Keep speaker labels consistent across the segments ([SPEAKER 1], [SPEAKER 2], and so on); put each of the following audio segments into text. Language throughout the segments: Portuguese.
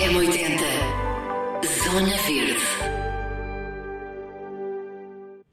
[SPEAKER 1] M80 Zona Verde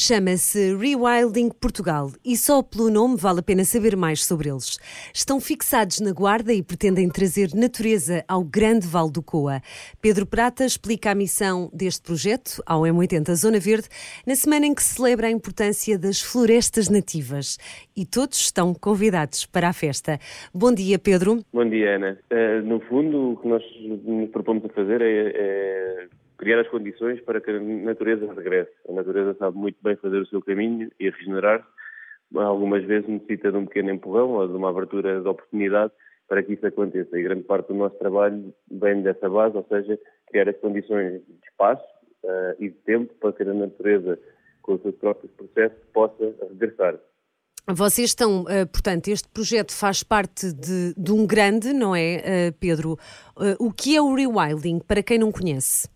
[SPEAKER 2] Chama-se Rewilding Portugal e só pelo nome vale a pena saber mais sobre eles. Estão fixados na Guarda e pretendem trazer natureza ao grande Vale do Coa. Pedro Prata explica a missão deste projeto ao M80 Zona Verde na semana em que se celebra a importância das florestas nativas. E todos estão convidados para a festa. Bom dia, Pedro.
[SPEAKER 3] Bom dia, Ana. Uh, no fundo, o que nós nos propomos a fazer é, é criar as condições para que a natureza regresse. A natureza sabe muito bem fazer o seu caminho e regenerar-se. Algumas vezes necessita de um pequeno empurrão ou de uma abertura de oportunidade para que isso aconteça. E grande parte do nosso trabalho vem dessa base, ou seja, criar as condições de espaço uh, e de tempo para que a natureza, com os seus próprios processos, possa regressar.
[SPEAKER 2] Vocês estão, uh, portanto, este projeto faz parte de, de um grande, não é, uh, Pedro? o que é o rewilding, para quem não conhece?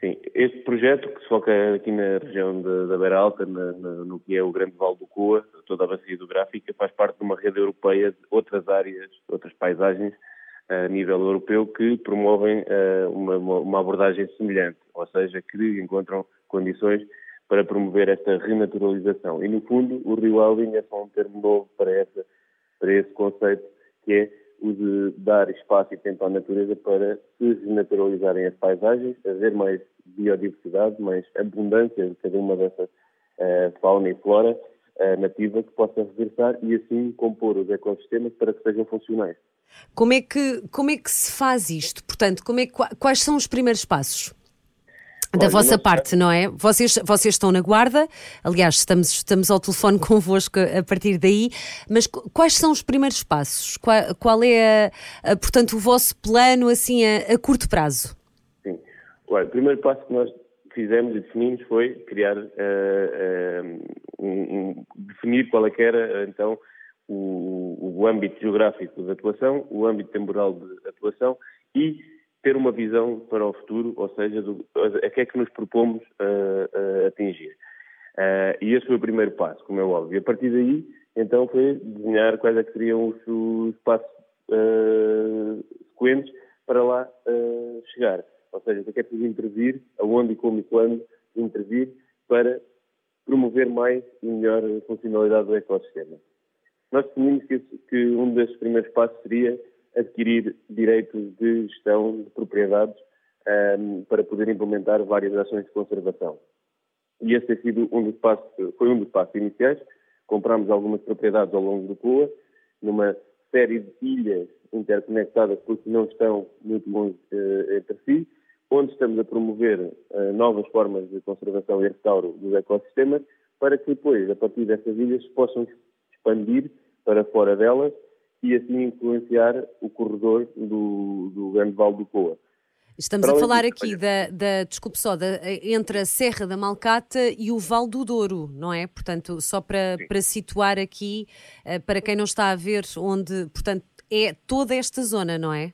[SPEAKER 3] Sim, este projeto que se foca aqui na região da Beira Alta, na, na, no que é o Grande Vale do Coa, toda a bacia hidrográfica, faz parte de uma rede europeia de outras áreas, outras paisagens a nível europeu que promovem uh, uma, uma, abordagem semelhante, ou seja, que encontram condições para promover esta renaturalização. E, no fundo, o rewilding é só um termo novo para, essa, para esse conceito, que é o de dar espaço e tempo à natureza para se renaturalizarem as paisagens, haver mais biodiversidade, mais abundância de cada uma dessas uh, fauna e flora uh, nativa que possa regressar e assim compor os ecossistemas para que sejam funcionais.
[SPEAKER 2] Como é que, como é que se faz isto? Portanto, como é, quais são os primeiros passos? Da Olha, vossa parte, não é? Vocês, vocês estão na guarda, aliás, estamos, estamos ao telefone convosco a partir daí, mas quais são os primeiros passos? Qual, qual é, a, a, portanto, o vosso plano assim a, a curto prazo?
[SPEAKER 3] Sim, Olha, o primeiro passo que nós fizemos e definimos foi criar, uh, uh, um, um, definir qual é que era, então, o, o âmbito geográfico de atuação, o âmbito temporal de atuação e ter uma visão para o futuro, ou seja, do, a que é que nos propomos uh, uh, atingir. Uh, e esse foi o primeiro passo, como é óbvio. A partir daí, então, foi desenhar quais é que seriam os, os passos sequentes para lá chegar. Ou seja, o que é é preciso intervir, aonde como e quando intervir para promover mais e melhor funcionalidade do ecossistema. Nós definimos que, que um desses primeiros passos seria adquirir direitos de gestão de propriedades um, para poder implementar várias ações de conservação. E esse tem sido um dos passos, foi um dos passos iniciais. Compramos algumas propriedades ao longo do Coa, numa série de ilhas interconectadas porque não estão muito longe uh, entre si, onde estamos a promover uh, novas formas de conservação e restauro dos ecossistemas, para que depois, a partir dessas ilhas, se possam expandir para fora delas e assim influenciar o corredor do, do Grande Vale do Coa.
[SPEAKER 2] Estamos Para a falar aqui da, da, desculpe só, da, entre a Serra da Malcata e o Val do Douro, não é? Portanto, só para, para situar aqui, uh, para quem não está a ver onde, portanto, é toda esta zona, não é?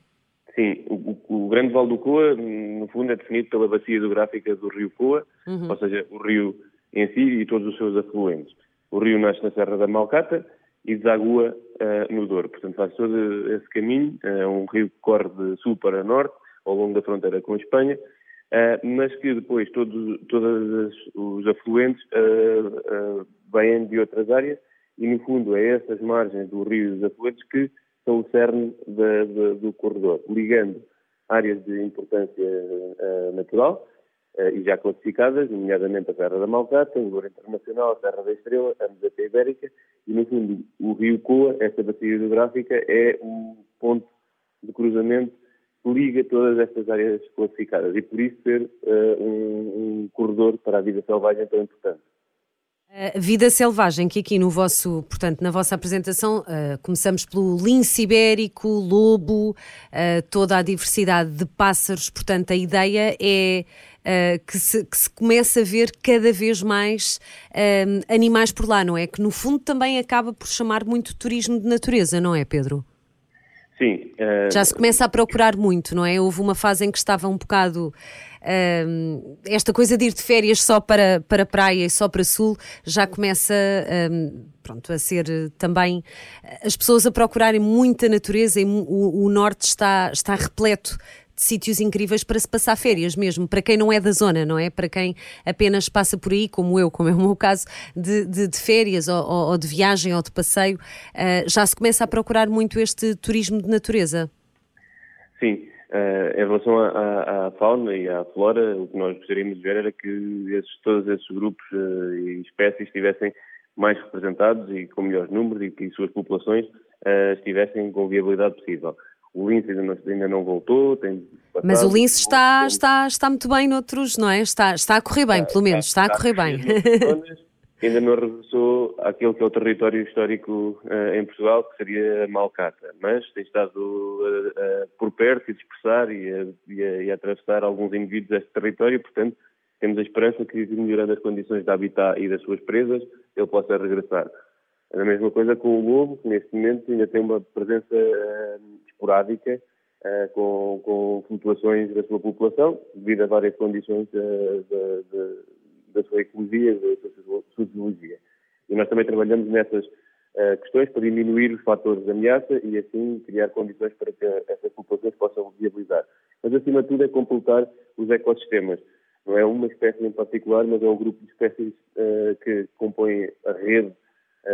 [SPEAKER 3] Sim, o, o Grande Val do Coa, no fundo, é definido pela bacia hidrográfica do Rio Coa, uhum. ou seja, o rio em si e todos os seus afluentes. O rio nasce na Serra da Malcata e desagua uh, no Douro. Portanto, faz todo esse caminho, é um rio que corre de sul para norte, ao longo da fronteira com a Espanha, uh, mas que depois todos, todos os afluentes vêm de outras áreas e, no fundo, é essas margens do rio e dos afluentes que são o cerne de, de, do corredor, ligando áreas de importância natural, e já classificadas, nomeadamente a Serra da Malcata, o Douro Internacional, a Serra da Estrela, a Meseta Ibérica e, no fundo, Rio Coa, esta bacia hidrográfica, é o ponto de cruzamento que liga todas estas áreas classificadas e, por isso, ser uh, um, um corredor para a vida selvagem tão importante.
[SPEAKER 2] A vida selvagem, que aqui no vosso, portanto, na vossa apresentação, uh, começamos pelo lince ibérico, lobo, uh, toda a diversidade de pássaros, portanto, a ideia é uh, que, se, que se comece a ver cada vez mais animais por lá, não é? Que no fundo também acaba por chamar muito turismo de natureza, não é, Pedro?
[SPEAKER 3] Sim.
[SPEAKER 2] Já se começa a procurar muito, não é? Houve uma fase em que estava um bocado um, esta coisa de ir de férias só para, para praia e só para sul já começa um, pronto, a ser também as pessoas a procurarem muita natureza e o, o norte está, está repleto sítios incríveis para se passar férias mesmo, para quem não é da zona, não é? Para quem apenas passa por aí, como eu, como é o meu caso, de, de, de férias ou, ou, de viagem ou de passeio, uh, já se começa a procurar muito este turismo de natureza.
[SPEAKER 3] Sim, Uh, em relação à, à, fauna e à flora, o que nós gostaríamos de ver era que esses, todos esses grupos uh, e espécies estivessem mais representados e com melhores números e que as suas populações estivessem com viabilidade possível. O lince ainda não, ainda não voltou,
[SPEAKER 2] Mas o lince está, está, está muito bem noutros, não é? Está, está a correr bem, pelo menos, está, está a correr bem.
[SPEAKER 3] ainda não regressou àquele que é o território histórico uh, em Portugal, que seria a Malcata, mas tem estado uh, uh, por perto e dispersar e a, e, a, e a atravessar alguns indivíduos deste território, portanto, temos a esperança que, melhorando as condições de habitat e das suas presas, ele possa regressar. A mesma coisa com o lobo, que neste momento ainda tem uma presença esporádica, com, com, flutuações da sua população, devido a várias condições de, de da sua ecologia, da sua sociologia. E nós também trabalhamos nessas uh, questões para diminuir os fatores de ameaça e assim criar condições para que essas populações possam viabilizar. Mas acima de tudo é completar os ecossistemas. Não é uma espécie em particular, mas é um grupo de espécies uh, que compõem a rede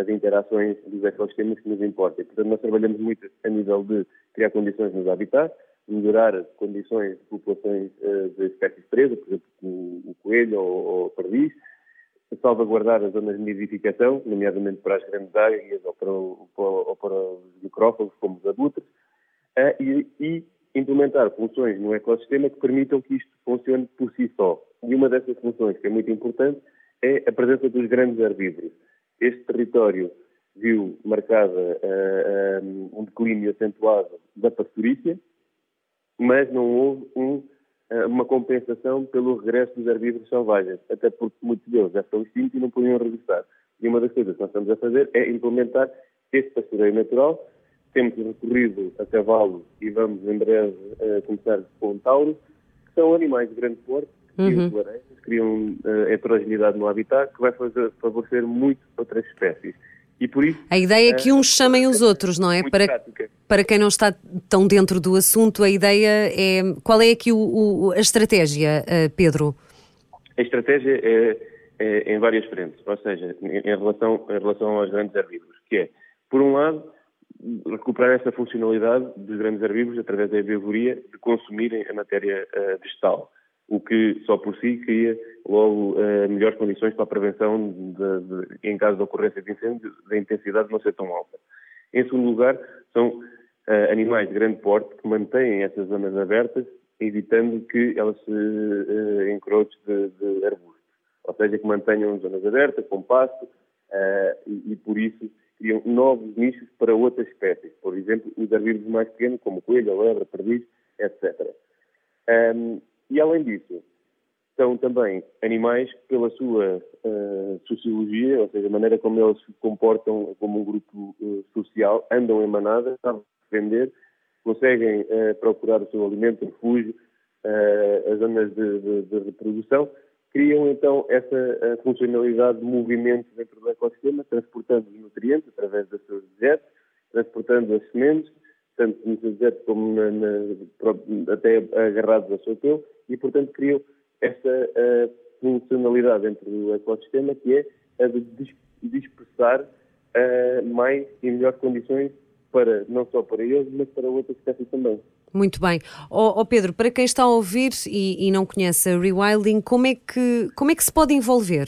[SPEAKER 3] de interações dos ecossistemas que nos importa. E, portanto, nós trabalhamos muito a nível de criar condições nos habitats, melhorar condições de populações uh, de espécies presas, por exemplo, o, coelho ou, o perdiz, salvaguardar as zonas de nidificação, nomeadamente para as grandes águias ou para, ou para os micrófagos, como os abutres, uh, e, e, implementar funções no ecossistema que permitam que isto funcione por si só. E uma dessas funções, que é muito importante, é a presença dos grandes herbívoros. Este território viu marcada uh, um, um declínio acentuado da pastorícia, mas não houve um, eh, uma compensação pelo regresso dos herbívoros selvagens, até porque muitos deles já estão extintos e não podiam regressar. E uma das coisas que nós estamos a fazer é implementar este pastoreio natural. Temos recorrido a cavalo e vamos em breve uh, começar com tauros, que são animais de grande porte, criam uhum. criam uh, heterogeneidade no habitat, que vai fazer, favorecer muito outras espécies.
[SPEAKER 2] E por isso, a ideia é que uns chamem os outros, não é? Para, para quem não está tão dentro do assunto, a ideia é. Qual é aqui o, o, a estratégia, eh, Pedro?
[SPEAKER 3] A estratégia é, é, em várias frentes, ou seja, em, relação, em relação aos grandes herbívoros, que é, por um lado, recuperar essa funcionalidade dos grandes herbívoros através da herbivoria de consumirem a matéria uh, vegetal o que só por si cria logo uh, melhores condições para a prevenção de, de, em caso de ocorrência de incêndio, da intensidade não ser tão alta. Em segundo lugar, são uh, animais de grande porte que mantêm essas zonas abertas, evitando que elas se uh, encroches de, de arbustos, ou seja, que mantenham zonas abertas, com pasto, e, e por isso criam novos nichos para outras espécies, por exemplo, os herbívoros mais pequenos, como coelho, lebre, perdiz, etc. Um, e além disso, são também animais que, pela sua uh, sociologia, ou seja, a maneira como eles se comportam como um grupo uh, social, andam em manada, sabem defender, conseguem uh, procurar o seu alimento, refúgio, as zonas de, de, de, reprodução, criam então essa funcionalidade de movimento dentro do ecossistema, transportando os nutrientes através dos seus dejetos, transportando as sementes, tanto no seu dejeto como na, na, até agarrados ao seu pelo, e, portanto, criam esta uh, funcionalidade dentro do ecossistema que é a de dispersar uh, mais e melhores condições para, não só para eles, mas para outras espécies também.
[SPEAKER 2] Muito bem. Oh, oh Pedro, para quem está a ouvir e, e, não conhece a Rewilding, como é, que, como é que se pode envolver?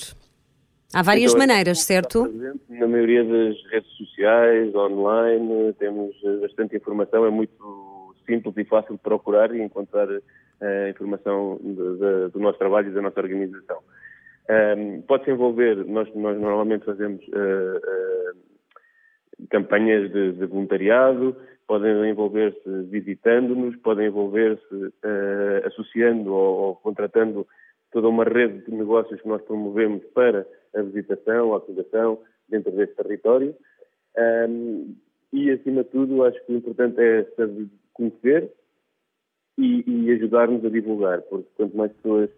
[SPEAKER 2] Há várias então, maneiras, certo?
[SPEAKER 3] Na maioria das redes sociais, online, temos bastante informação, é muito simples e fácil de procurar e encontrar a informação de, de, do nosso trabalho e da nossa organização. Um, Pode-se envolver, nós, nós, normalmente fazemos uh, uh, campanhas de, de, voluntariado, podem envolver-se visitando-nos, podem envolver-se uh, associando ou, ou, contratando toda uma rede de negócios que nós promovemos para a visitação, a aplicação dentro deste território. Um, e, acima de tudo, acho que o importante é conhecer, e, e ajudar-nos a divulgar, porque quanto mais pessoas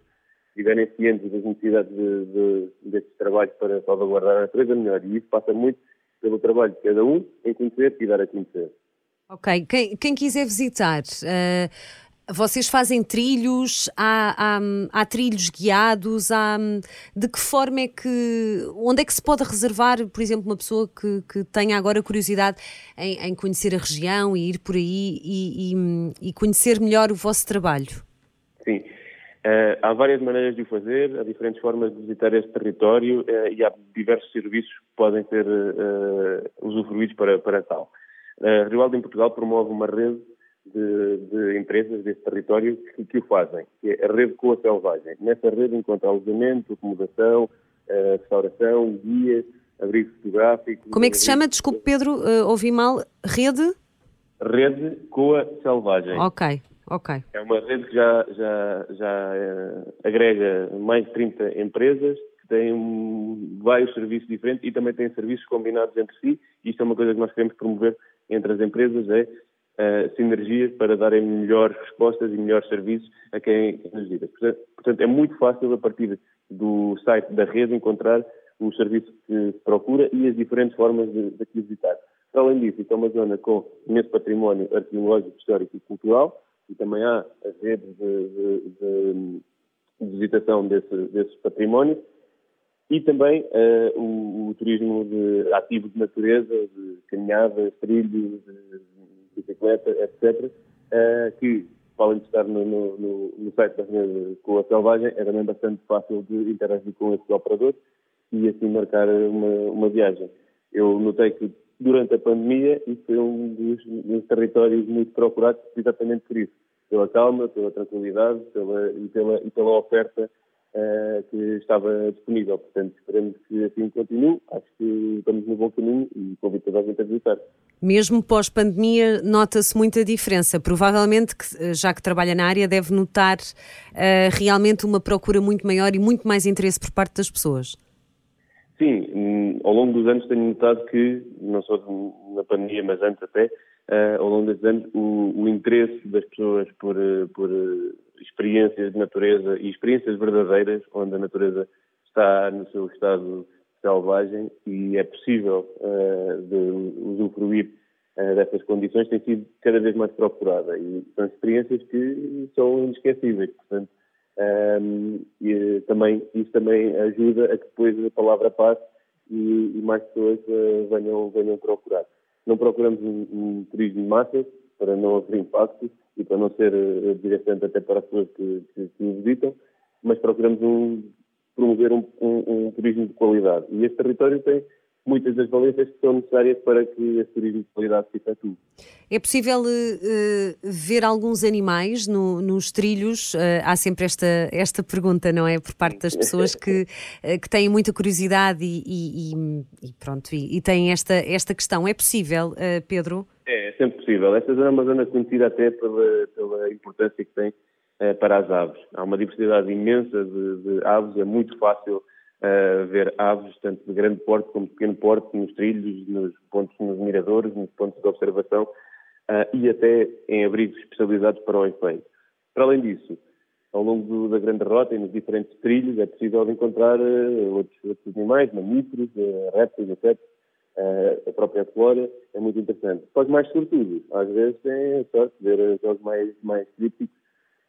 [SPEAKER 3] estiverem cientes das necessidades de, de, destes trabalhos para salvaguardar a natureza, melhor. E isso passa muito pelo trabalho de cada um em conhecer e dar a conhecer.
[SPEAKER 2] Ok, quem, quem quiser visitar, uh, Vocês fazem trilhos, há, há, há, trilhos guiados, há, de que forma é que, onde é que se pode reservar, por exemplo, uma pessoa que, que tenha agora curiosidade em, em, conhecer a região e ir por aí e, e, e conhecer melhor o vosso trabalho?
[SPEAKER 3] Sim, uh, há várias maneiras de o fazer, há diferentes formas de visitar este território uh, e há diversos serviços que podem ser uh, usufruídos para, para tal. A Rivaldo em Portugal promove uma rede de, de empresas desse território que, que, o fazem, que é a rede Coa Selvagem. Nessa rede encontra alojamento, acomodação, uh, restauração, guias, abrigo fotográfico.
[SPEAKER 2] Como é que se chama? Desculpe, Pedro, uh, ouvi mal. Rede?
[SPEAKER 3] Rede Coa Selvagem.
[SPEAKER 2] Ok, ok.
[SPEAKER 3] É uma rede que já, já, já uh, agrega mais de 30 empresas que têm um, vários serviços diferentes e também têm serviços combinados entre si. Isto é uma coisa que nós queremos promover entre as empresas, é uh, sinergias para darem melhores respostas e melhores serviços a quem nos visita. Portanto, é muito fácil, a partir do site da rede, encontrar o serviço que se procura e as diferentes formas de, de aqui visitar. Para além disso, é uma zona com imenso património arqueológico, histórico e cultural, e também há as redes de, de, de, de visitação desse, desses patrimónios, e também uh, o, o, turismo ativo de natureza, de caminhadas, trilhos, de, bicicleta, etc., eh, que, além de estar no, no, no site da rede com a Selvagem, era também bastante fácil de interagir com esse operador e assim marcar uma, uma viagem. Eu notei que durante a pandemia isso foi um dos, dos territórios muito procurados exatamente por isso, pela calma, pela tranquilidade pela, e, pela, e pela oferta uh, que estava disponível. Portanto, esperemos que assim continue. Acho que estamos no bom caminho e convido toda a gente a visitar.
[SPEAKER 2] Mesmo pós-pandemia, nota-se muita diferença. Provavelmente, que, já que trabalha na área, deve notar uh, realmente uma procura muito maior e muito mais interesse por parte das pessoas.
[SPEAKER 3] Sim, hum, ao longo dos anos tenho notado que, não só na pandemia, mas antes até, uh, ao longo dos anos, o, o interesse das pessoas por, por experiências de natureza e experiências verdadeiras, onde a natureza está no seu estado selvagem e é possível uh, de usufruir uh, condições, tem sido cada vez mais procurada e são experiências que são inesquecíveis. Portanto, um, ehm, e, também, isso também ajuda a que depois a palavra passe e, e mais pessoas uh, venham, venham procurar. Não procuramos um, um turismo de massas para não haver impacto, e para não ser uh, desgastante até para as pessoas que, que visitam, mas procuramos um, promover um, um, um, turismo de qualidade. E este território tem muitas das valências que são necessárias para que esse turismo de qualidade se efetue.
[SPEAKER 2] É possível uh, ver alguns animais no, nos trilhos? Uh, há sempre esta, esta pergunta, não é? Por parte das pessoas que, uh, que têm muita curiosidade e, e, e pronto, e, e, têm esta, esta questão. É possível, Pedro?
[SPEAKER 3] É, é sempre possível. Esta zona é uma zona conhecida até pela, pela importância que tem para as aves. Há uma diversidade imensa de, de aves, é muito fácil uh, ver aves, tanto de grande porte como de pequeno porte, nos trilhos, nos pontos, nos miradores, nos pontos de observação uh, e até em abrigos especializados para o efeito. Para além disso, ao longo do, da grande rota e nos diferentes trilhos é possível encontrar uh, outros, outros, animais, mamíferos, répteis, etc. a própria flora é muito interessante. Os mais sortudos, às vezes tem a sorte de ver aqueles mais, mais crípticos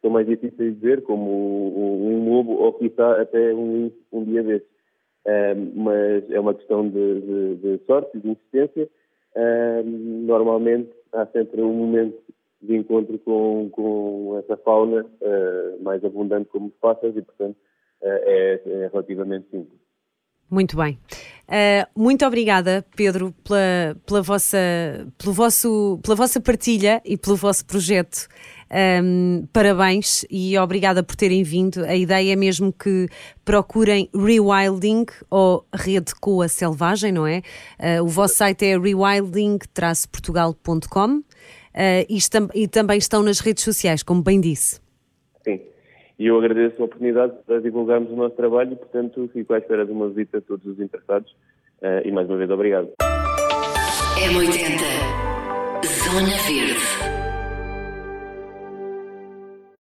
[SPEAKER 3] são mais difíceis de ver, como um lobo ou quizá até um, um dia desses. mas é uma questão de, de, de sorte de insistência. normalmente há sempre um momento de encontro com, com essa fauna uh, mais abundante como pássaros e, portanto, uh, é, é relativamente simples.
[SPEAKER 2] Muito bem. Uh, muito obrigada, Pedro, pela, pela, vossa, pelo vosso, pela vossa partilha e pelo vosso projeto. Um, parabéns e obrigada por terem vindo. A ideia é mesmo que procurem Rewilding ou Rede Coa Selvagem, não é? Uh, o vosso site é rewilding-portugal.com uh, e, e também estão nas redes sociais, como bem disse.
[SPEAKER 3] Sim. E eu agradeço a oportunidade de divulgarmos o nosso trabalho e, portanto, fico à espera de uma visita a todos os interessados. Uh, e mais uma vez, obrigado.
[SPEAKER 1] M80 Zona Verde